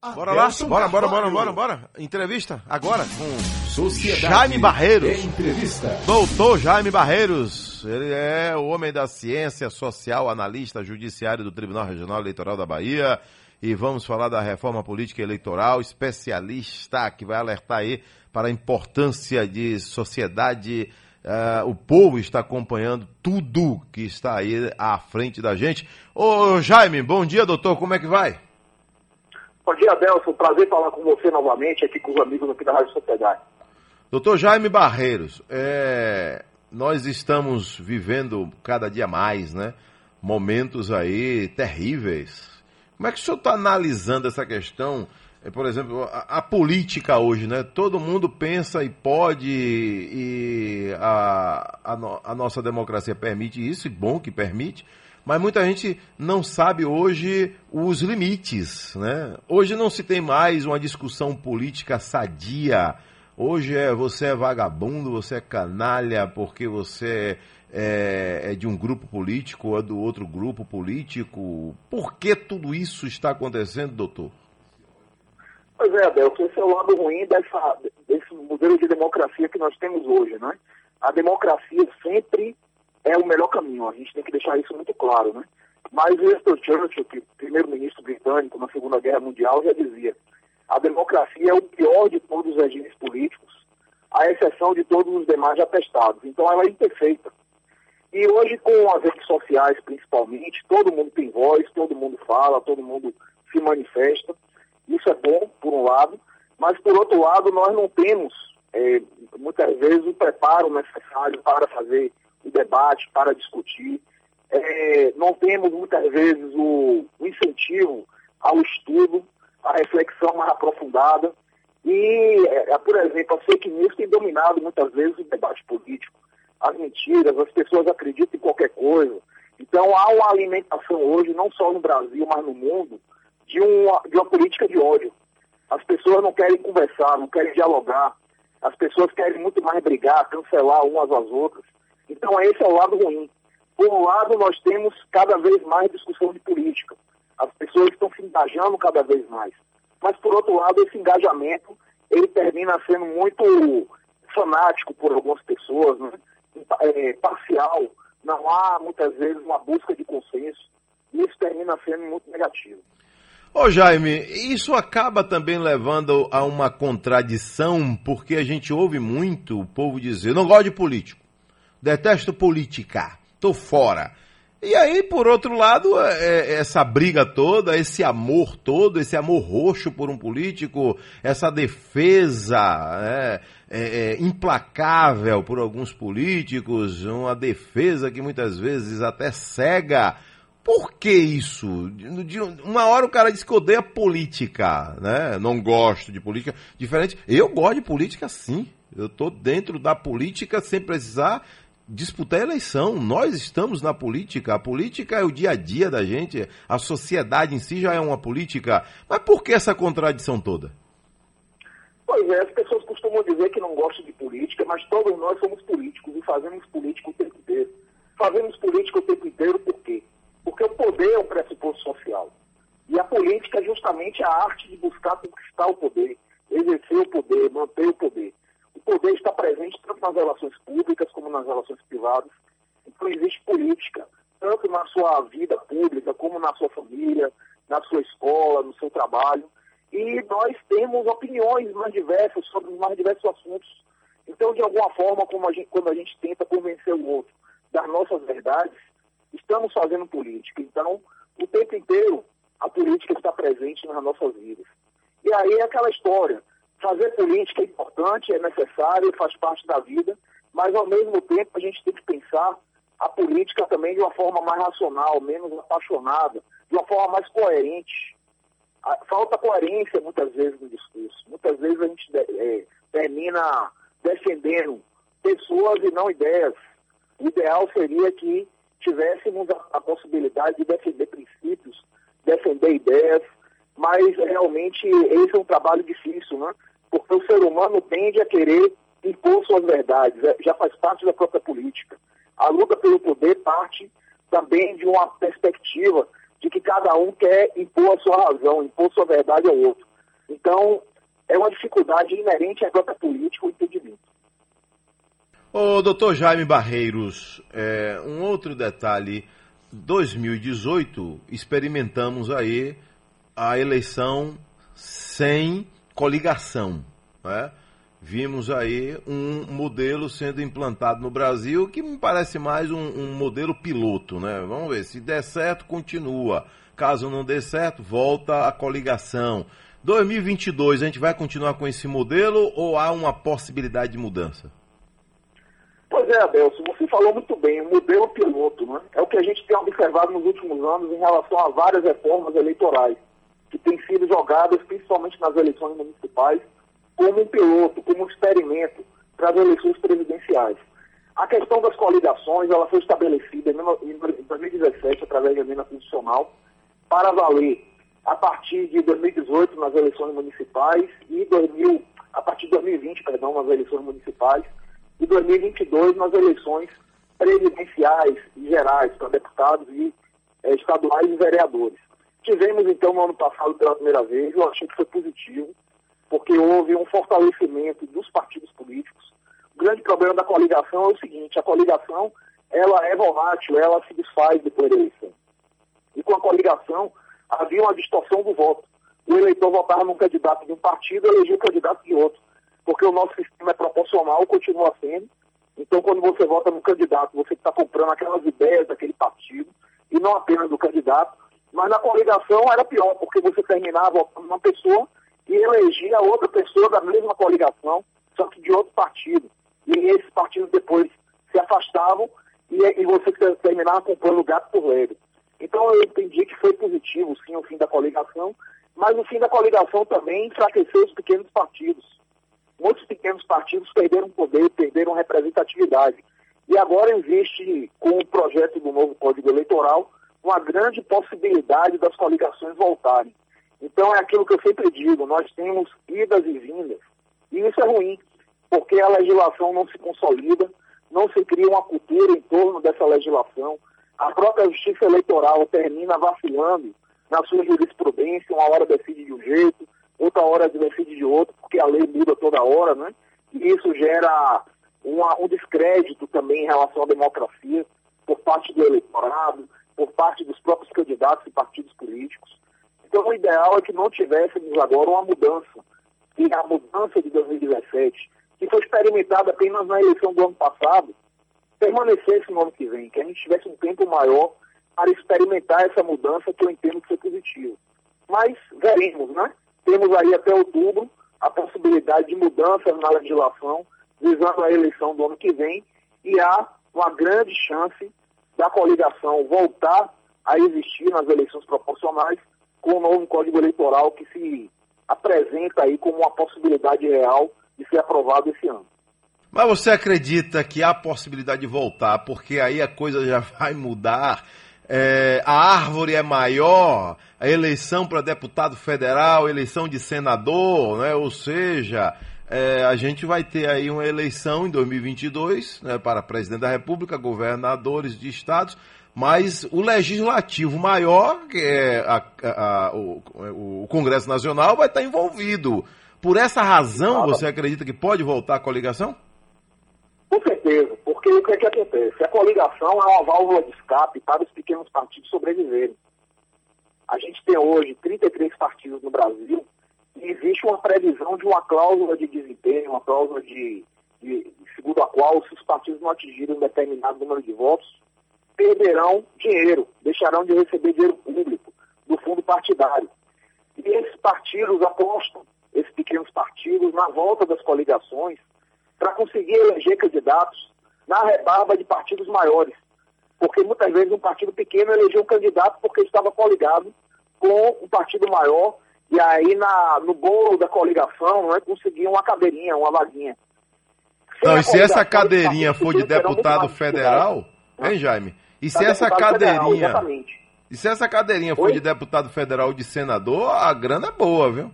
Bora lá, bora, bora, bora, bora, bora. Entrevista agora com Sociedade Jaime Barreiros. Entrevista. Doutor Jaime Barreiros. Ele é o homem da ciência social, analista judiciário do Tribunal Regional Eleitoral da Bahia. E vamos falar da reforma política eleitoral, especialista que vai alertar aí para a importância de sociedade. Uh, o povo está acompanhando tudo que está aí à frente da gente. Ô Jaime, bom dia, doutor. Como é que vai? Bom dia, Adelson. Prazer falar com você novamente aqui com os amigos aqui da Rádio Sociedade. Doutor Jaime Barreiros, é... nós estamos vivendo cada dia mais, né? Momentos aí terríveis. Como é que o senhor está analisando essa questão? É, por exemplo, a, a, política hoje, né? Todo mundo pensa e pode, e a, a, no, a nossa democracia permite isso, e bom que permite, mas muita gente não sabe hoje os limites. Né? Hoje não se tem mais uma discussão política sadia. Hoje é você é vagabundo, você é canalha porque você é, é de um grupo político ou é do outro grupo político. Por que tudo isso está acontecendo, doutor? Pois é, Abel, esse é o lado ruim dessa, desse modelo de democracia que nós temos hoje. Né? A democracia sempre é o melhor caminho. A gente tem que deixar isso muito claro, né? Mas Winston Churchill, que primeiro-ministro britânico na Segunda Guerra Mundial, já dizia: a democracia é o pior de todos os regimes políticos, à exceção de todos os demais atestados. Então ela é imperfeita. E hoje, com as redes sociais principalmente, todo mundo tem voz, todo mundo fala, todo mundo se manifesta. Isso é bom, por um lado, mas por outro lado, nós não temos, é, muitas vezes, o preparo necessário para fazer debate, para discutir. É, não temos muitas vezes o, o, incentivo ao estudo, à reflexão mais aprofundada. E, é, por exemplo, a fake news tem dominado muitas vezes o debate político. As mentiras, as pessoas acreditam em qualquer coisa. Então há uma alimentação hoje, não só no Brasil, mas no mundo, de uma, de uma política de ódio. As pessoas não querem conversar, não querem dialogar. As pessoas querem muito mais brigar, cancelar umas às outras. Então, esse é o lado ruim. Por um lado, nós temos cada vez mais discussão de política. As pessoas estão se engajando cada vez mais. Mas, por outro lado, esse engajamento, ele termina sendo muito fanático por algumas pessoas, né? é, parcial. Não há, muitas vezes, uma busca de consenso. E isso termina sendo muito negativo. Ô Jaime, isso acaba também levando a uma contradição, porque a gente ouve muito o povo dizer, não gosto de político detesto política, tô fora. E aí, por outro lado, é, é, essa briga toda, esse amor todo, esse amor roxo por um político, essa defesa é, é, é, implacável por alguns políticos, uma defesa que muitas vezes até cega. Por que isso? De uma hora o cara diz que odeia política, né? Não gosto de política. Diferente, eu gosto de política sim. Eu estou dentro da política sem precisar disputar a eleição. Nós estamos na política. A política é o dia a dia da gente. A sociedade em si já é uma política. Mas por que essa contradição toda? Pois é, as pessoas costumam dizer que não gostam de política, mas todos nós somos políticos e fazemos política o tempo inteiro. Fazemos política o tempo inteiro por quê? Porque o poder é um pressuposto social. E a política é justamente a arte de buscar conquistar o poder, exercer o poder, manter o poder poder está presente tanto nas relações públicas nas relações privadas. Então, existe política, tanto na sua vida pública, como na sua família, na sua escola, no seu trabalho. E nós temos opiniões mais diversas sobre mais diversos assuntos. Então, de alguma forma, como a gente, quando a gente tenta convencer o outro das nossas verdades, estamos fazendo política. Então, o tempo inteiro, a política está presente nas nossas vidas. E aí é aquela história. Fazer política é importante, é necessário, faz parte da vida, mas ao mesmo tempo a gente tem que pensar a política também de uma forma mais racional, menos apaixonada, de uma forma mais coerente. Falta coerência muitas vezes no discurso. Muitas vezes a gente é, termina defendendo pessoas e não ideias. O ideal seria que tivéssemos a, a possibilidade de defender princípios, defender ideias, mas realmente esse é um trabalho difícil, né? porque o ser humano tende a querer impor suas verdades, é, já faz parte da própria política. A luta pelo poder parte também de uma perspectiva de que cada um quer impor a sua razão, impor sua verdade ao outro. Então, é uma dificuldade inerente à própria política, o entendimento. Ô, doutor Jaime Barreiros, é, um outro detalhe. 2018, experimentamos aí a eleição sem coligação. Né? Vimos aí um modelo sendo implantado no Brasil que me parece mais um, um modelo piloto. Né? Vamos ver, se der certo, continua. Caso não dê certo, volta a coligação. 2022, a gente vai continuar com esse modelo ou há uma possibilidade de mudança? Pois é, Adelson, você falou muito bem, o modelo piloto, né? É o que a gente tem observado nos últimos anos em relação a várias reformas eleitorais, que têm sido jogadas, principalmente nas eleições municipais, como um piloto, como um experimento para as eleições presidenciais. A questão das coligações, ela foi estabelecida em 2017, através da emenda constitucional, para valer a partir de 2018 nas eleições municipais e 2000, a partir de 2020, perdão, nas eleições municipais e 2022 nas eleições presidenciais e gerais para deputados e eh, estaduais e vereadores. Tivemos então no ano passado pela primeira vez, eu achei que foi positivo, porque houve um fortalecimento dos partidos políticos. O grande problema da coligação é o seguinte, a coligação ela é volátil, ela se desfaz depois da eleição. E com a coligação havia uma distorção do voto. O eleitor votava num candidato de um partido e elegia o candidato de outro porque o nosso sistema é proporcional, continua sendo. Então, quando você vota no candidato, você está comprando aquelas ideias daquele partido, e não apenas do candidato. Mas na coligação era pior, porque você terminava votando uma pessoa e elegia outra pessoa da mesma coligação, só que de outro partido. E esses partidos depois se afastavam e, e você terminava comprando gato por lebre. Então eu entendi que foi positivo, sim, o fim da coligação, mas o fim da coligação também enfraqueceu os pequenos partidos muitos pequenos partidos perderam poder, perderam representatividade. E agora existe, com o projeto do novo Código Eleitoral, uma grande possibilidade das coligações voltarem. Então é aquilo que eu sempre digo, nós temos idas e vindas. E isso é ruim, porque a legislação não se consolida, não se cria uma cultura em torno dessa legislação. A própria justiça eleitoral termina vacilando na sua jurisprudência, uma hora decide de um jeito, outra hora decide de outro, porque a lei muda toda hora, né? E isso gera uma, um descrédito também em relação à democracia por parte do eleitorado, por parte dos próprios candidatos e partidos ideal é que não tivéssemos agora uma mudança. E a mudança de 2017, que foi experimentada apenas na eleição do ano passado, permanecesse no ano que vem, que a gente tivesse um tempo maior para experimentar essa mudança que eu entendo que foi positivo. Mas veremos, né? Temos aí até outubro a possibilidade de mudança na legislação, visando a eleição do ano que vem, e há uma grande chance da coligação voltar a existir nas eleições proporcionais com o novo Código Eleitoral que se apresenta aí como uma possibilidade real de ser aprovado esse ano. Mas você acredita que há possibilidade de voltar, porque aí a coisa já vai mudar é, a árvore é maior, a eleição para deputado federal, eleição de senador, né? ou seja, é, a gente vai ter aí uma eleição em 2022 né, para presidente da República, governadores de estados, mas o legislativo maior, que é a, a, a, o, o, Congresso Nacional, vai estar envolvido. Por essa razão, você acredita que pode voltar a coligação? Com certeza, porque o que, é que acontece? A coligação é uma válvula de escape para os pequenos partidos sobreviverem. A gente tem hoje 33 partidos no Brasil e existe uma previsão de uma cláusula de desempenho, uma cláusula de, de segundo a qual, se os partidos não atingirem um determinado número de votos, perderão dinheiro, deixarão de receber dinheiro público do fundo partidário. E esses partidos apostam, esses pequenos partidos, na volta das coligações, para conseguir eleger candidatos na rebarba de partidos maiores. Porque muitas vezes um partido pequeno elegeu um candidato porque estava coligado com um partido maior e aí na, no bolo da coligação não é, conseguia uma cadeirinha, uma vaguinha. Não, e se essa cadeirinha for de deputado federal, né? hein, Jaime? E se essa cadeirinha. Federal, e se essa cadeirinha for Oi? de deputado federal ou de senador, a grana é boa, viu?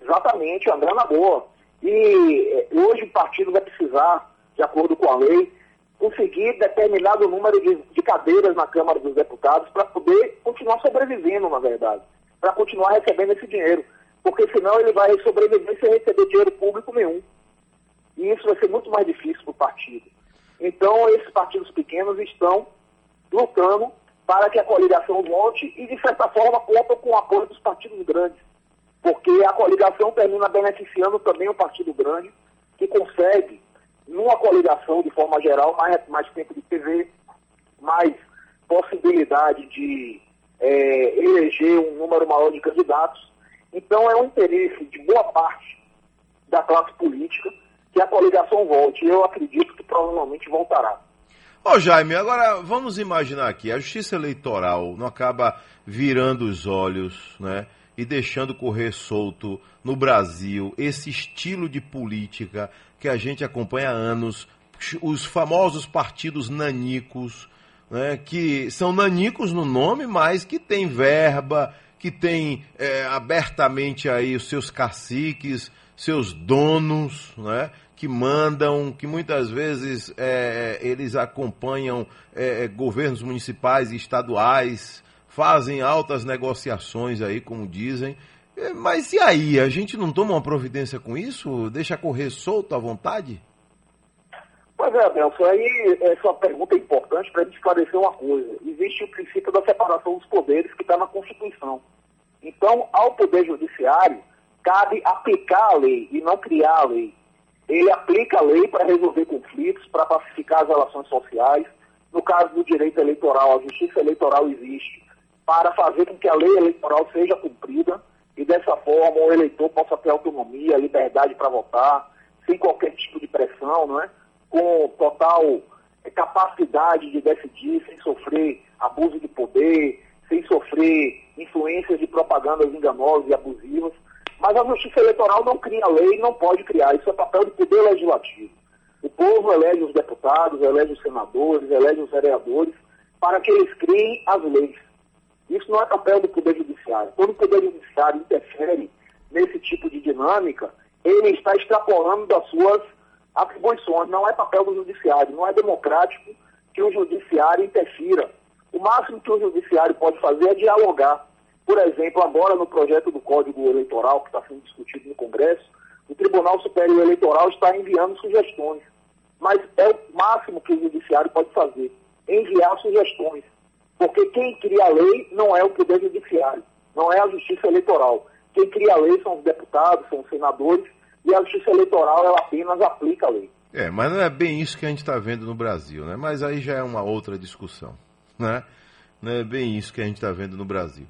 Exatamente, a grana é boa. E eh, hoje o partido vai precisar, de acordo com a lei, conseguir determinado número de, de cadeiras na Câmara dos Deputados para poder continuar sobrevivendo, na verdade, para continuar recebendo esse dinheiro. porque senão ele vai sobreviver sem receber dinheiro público nenhum. E isso vai ser muito mais difícil para o partido. Então, esses partidos pequenos estão lutando para que a coligação volte e, de certa forma, contam com o apoio dos partidos grandes. Porque a coligação termina beneficiando também o partido grande, que consegue, numa coligação, de forma geral, mais, mais tempo de TV, mais possibilidade de é, eleger um número maior de candidatos. Então, é um interesse de boa parte da classe política que a coligação volte. Eu acredito que provavelmente voltará. Ô Jaime, agora vamos imaginar aqui, a justiça eleitoral não acaba virando os olhos, né? E deixando correr solto no Brasil esse estilo de política que a gente acompanha há anos, os famosos partidos nanicos, né, que são nanicos no nome, mas que têm verba, que têm é, abertamente aí os seus caciques, seus donos, né, que mandam, que muitas vezes é, eles acompanham é, governos municipais e estaduais, fazem altas negociações aí, como dizem. É, mas e aí? A gente não toma uma providência com isso? Deixa correr solto à vontade? Pois é, Nelson, aí essa pergunta é importante para a gente esclarecer uma coisa. Existe o princípio da separação dos poderes que está na Constituição. Então, ao Poder Judiciário, cabe aplicar a lei e não criar a lei. Ele aplica a lei para resolver conflitos, para pacificar as relações sociais. No caso do direito eleitoral, a justiça eleitoral existe para fazer com que a lei eleitoral seja cumprida e dessa forma o eleitor possa ter autonomia, liberdade para votar, sem qualquer tipo de pressão, não é? com total capacidade de decidir, sem sofrer abuso de poder, sem sofrer influências de propagandas enganosas e abusivas. Mas a justiça eleitoral não cria lei, não pode criar. Isso é papel do poder legislativo. O povo elege os deputados, elege os senadores, elege os vereadores, para que eles criem as leis. Isso não é papel do Poder Judiciário. Quando o Poder Judiciário interfere nesse tipo de dinâmica, ele está extrapolando das suas atribuições. Não é papel do Judiciário. Não é democrático que o Judiciário interfira. O máximo que o Judiciário pode fazer é dialogar. Por exemplo, agora no projeto do Código Eleitoral, que está sendo discutido no Congresso, o Tribunal Superior Eleitoral está enviando sugestões. Mas é o máximo que o Judiciário pode fazer, enviar sugestões. Porque quem cria a lei não é o Poder Judiciário, não é a Justiça Eleitoral. Quem cria a lei são os deputados, são os senadores, e a Justiça Eleitoral ela apenas aplica a lei. É, mas não é bem isso que a gente está vendo no Brasil, né? Mas aí já é uma outra discussão, né? Não é bem isso que a gente está vendo no Brasil.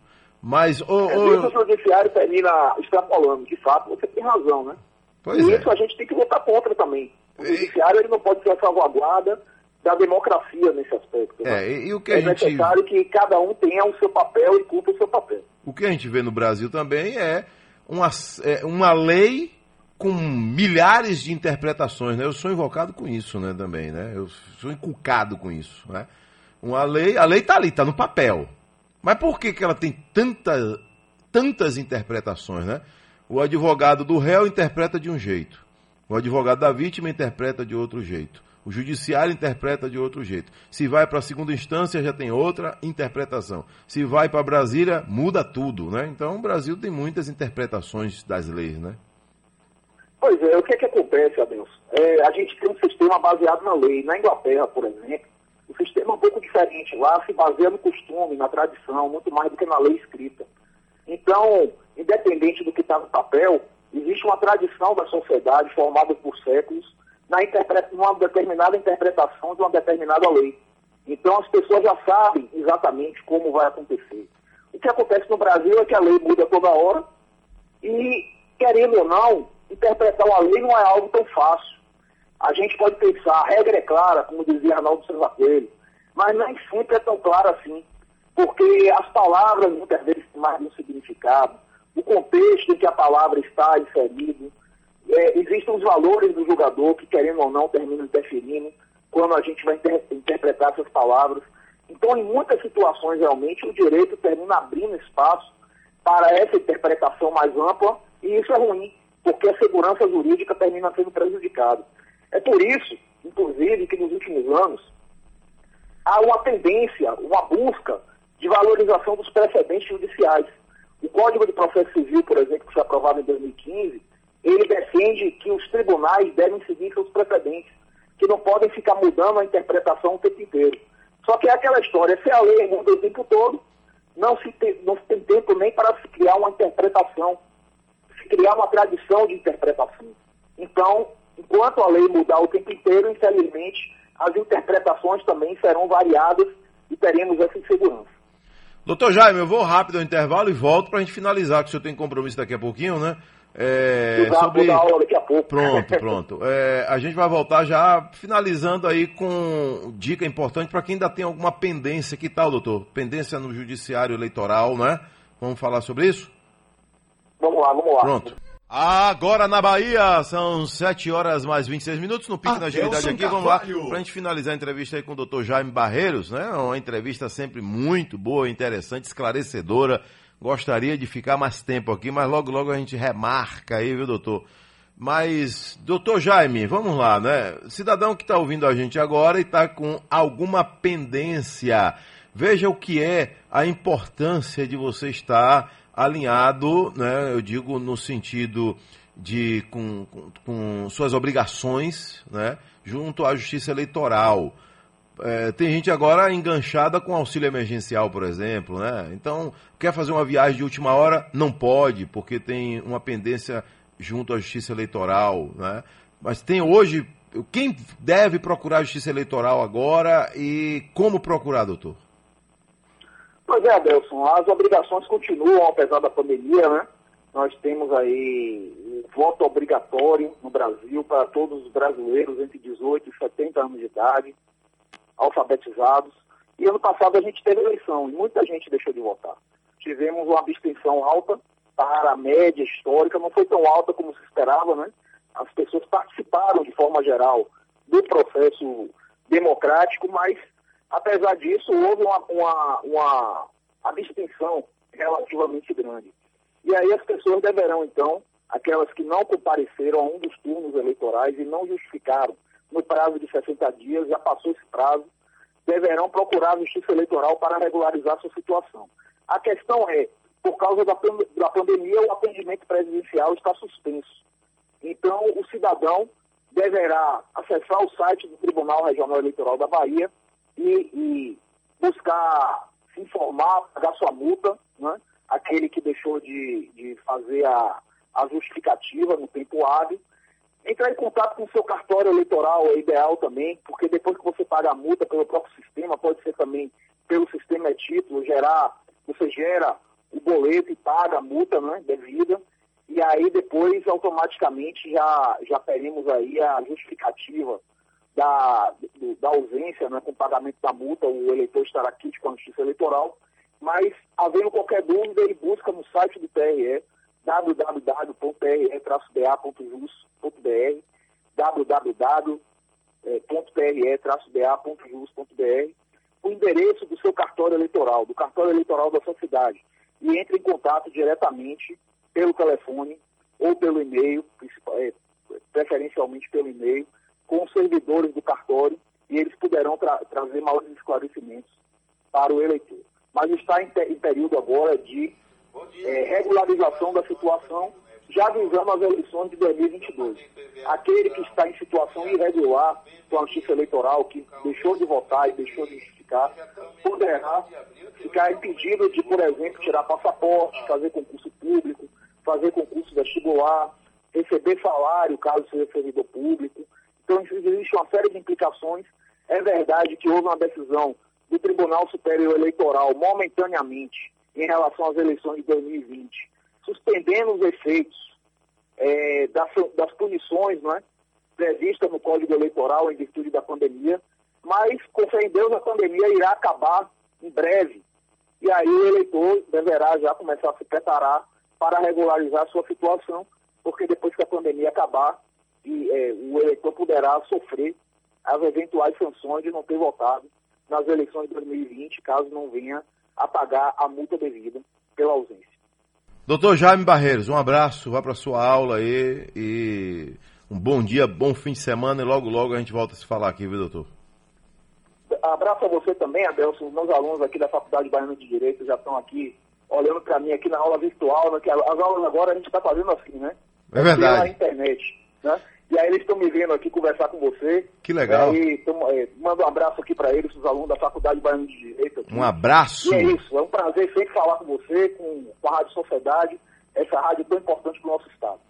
Mas o, é, o... o judiciário termina extrapolando, de fato, você tem razão, né? Pois e é. isso a gente tem que votar contra também. O judiciário ele não pode ser a salvaguarda da democracia nesse aspecto. Né? É, e, e o que é gente... necessário que cada um tenha o seu papel e cumpra o seu papel. O que a gente vê no Brasil também é uma, é uma lei com milhares de interpretações, né? Eu sou invocado com isso, né, também, né? Eu sou inculcado com isso, né? Uma lei, a lei está ali, está no papel. Mas por que, que ela tem tanta, tantas interpretações, né? O advogado do réu interpreta de um jeito. O advogado da vítima interpreta de outro jeito. O judiciário interpreta de outro jeito. Se vai para a segunda instância, já tem outra interpretação. Se vai para Brasília, muda tudo, né? Então, o Brasil tem muitas interpretações das leis, né? Pois é, o que é que acontece, Adelson? É, a gente tem um sistema baseado na lei. Na Inglaterra, por exemplo, o sistema é um pouco diferente. Lá se baseia no costume, na tradição, muito mais do que na lei escrita. Então, independente do que está no papel, existe uma tradição da sociedade formada por séculos na numa determinada interpretação de uma determinada lei. Então, as pessoas já sabem exatamente como vai acontecer. O que acontece no Brasil é que a lei muda toda hora e, querendo ou não, interpretar uma lei não é algo tão fácil. A gente pode pensar, a regra é clara, como dizia Arnaldo César Coelho, mas nem sempre é tão clara assim, porque as palavras muitas vezes têm mais um significado, o contexto em que a palavra está inserido, é, existem os valores do jogador que, querendo ou não, terminam interferindo quando a gente vai inter interpretar essas palavras. Então, em muitas situações, realmente, o direito termina abrindo espaço para essa interpretação mais ampla, e isso é ruim, porque a segurança jurídica termina sendo prejudicada. É por isso, inclusive, que nos últimos anos há uma tendência, uma busca de valorização dos precedentes judiciais. O Código de Processo Civil, por exemplo, que foi aprovado em 2015, ele defende que os tribunais devem seguir seus precedentes, que não podem ficar mudando a interpretação o tempo inteiro. Só que é aquela história, se a lei muda o tempo todo, não se, tem, não se tem tempo nem para se criar uma interpretação, se criar uma tradição de interpretação. Então, enquanto a lei mudar o tempo inteiro, infelizmente, as interpretações também serão variadas e teremos essa insegurança. Doutor Jaime, eu vou rápido ao intervalo e volto para a gente finalizar, que o senhor tem compromisso daqui a pouquinho, né? É, sobre... aula daqui a pouco. Pronto, pronto. É, a gente vai voltar já finalizando aí com dica importante para quem ainda tem alguma pendência. Que tal, doutor? Pendência no judiciário eleitoral, né? Vamos falar sobre isso? Vamos lá, vamos lá. Pronto. Agora na Bahia, são 7 horas mais 26 minutos no Pique da Agilidade aqui. Vamos lá, para a gente finalizar a entrevista aí com o doutor Jaime Barreiros, né? Uma entrevista sempre muito boa, interessante, esclarecedora. Gostaria de ficar mais tempo aqui, mas logo, logo a gente remarca aí, viu, doutor? Mas, doutor Jaime, vamos lá, né? Cidadão que está ouvindo a gente agora e está com alguma pendência, veja o que é a importância de você estar alinhado, né, eu digo no sentido de com, com, com suas obrigações, né, junto à justiça eleitoral. É, tem gente agora enganchada com auxílio emergencial, por exemplo, né? Então, quer fazer uma viagem de última hora? Não pode, porque tem uma pendência junto à justiça eleitoral, né? Mas tem hoje, quem deve procurar a justiça eleitoral agora e como procurar, doutor? Pois é, Adelson, as obrigações continuam, apesar da pandemia, né? Nós temos aí voto obrigatório no Brasil para todos os brasileiros entre 18 e 70 anos de idade, alfabetizados. E ano passado a gente teve eleição e muita gente deixou de votar. Tivemos uma abstenção alta para a média histórica, não foi tão alta como se esperava, né? As pessoas participaram de forma geral do processo democrático, mas Apesar disso, houve uma, uma, uma abstenção relativamente grande. E aí as pessoas deverão, então, aquelas que não compareceram a um dos turnos eleitorais e não justificaram no prazo de 60 dias, já passou esse prazo, deverão procurar a Justiça Eleitoral para regularizar sua situação. A questão é, por causa da, da pandemia, o atendimento presidencial está suspenso. Então, o cidadão deverá acessar o site do Tribunal Regional Eleitoral da Bahia e, e buscar se informar, pagar sua multa, né? aquele que deixou de, de fazer a, a justificativa no tempo hábil. Entrar em contato com o seu cartório eleitoral é ideal também, porque depois que você paga a multa pelo próprio sistema, pode ser também pelo sistema é título, gerar, você gera o boleto e paga a multa né, devida, e aí depois automaticamente já, já teremos aí a justificativa da, da ausência, né, com o pagamento da multa, o eleitor estará quite com a Justiça Eleitoral, mas, havendo qualquer dúvida, ele busca no site do TRE, www.tre-ba.jus.br, www.tre-ba.jus.br, o endereço do seu cartório eleitoral, do cartório eleitoral da sua cidade, e entre em contato diretamente pelo telefone ou pelo e-mail, é, preferencialmente pelo e-mail, com os servidores do cartório e eles poderão tra trazer maiores esclarecimentos para o eleitor. Mas está em, em período agora de é, regularização da situação, já visando as eleições de 2022. Aquele que está em situação irregular com a justiça eleitoral, que deixou de votar e deixou de justificar, poderá ficar impedido de, por exemplo, tirar passaporte, fazer concurso público, fazer concurso vestibular, receber salário, caso seja servidor público, então, existe uma série de implicações. É verdade que houve uma decisão do Tribunal Superior Eleitoral momentaneamente em relação às eleições de 2020, suspendendo os efeitos é, das, das, punições né, previstas no Código Eleitoral em virtude da pandemia, mas, com fé em Deus, a pandemia irá acabar em breve. E aí o eleitor deverá já começar a se preparar para regularizar a sua situação, porque depois que a pandemia acabar, e é, o eleitor poderá sofrer as eventuais sanções de não ter votado nas eleições de 2020, caso não venha a pagar a multa devida pela ausência. Doutor Jaime Barreiros, um abraço, vá para sua aula aí e um bom dia, bom fim de semana e logo logo a gente volta a se falar aqui, viu, doutor? Abraço a você também, Adelson. Meus alunos aqui da Faculdade Baiana de Direito já estão aqui olhando para mim aqui na aula virtual, né, que as aulas agora a gente está fazendo assim, né? É verdade. Pela internet, né? E aí eles estão me vendo aqui conversar com você. Que legal. E tamo, é, manda um abraço aqui para eles, os alunos da Faculdade Baiana de Direito. Aqui. Um abraço. E é isso, é um prazer sempre falar com você, com, com a Rádio Sociedade, essa rádio tão importante para o nosso Estado.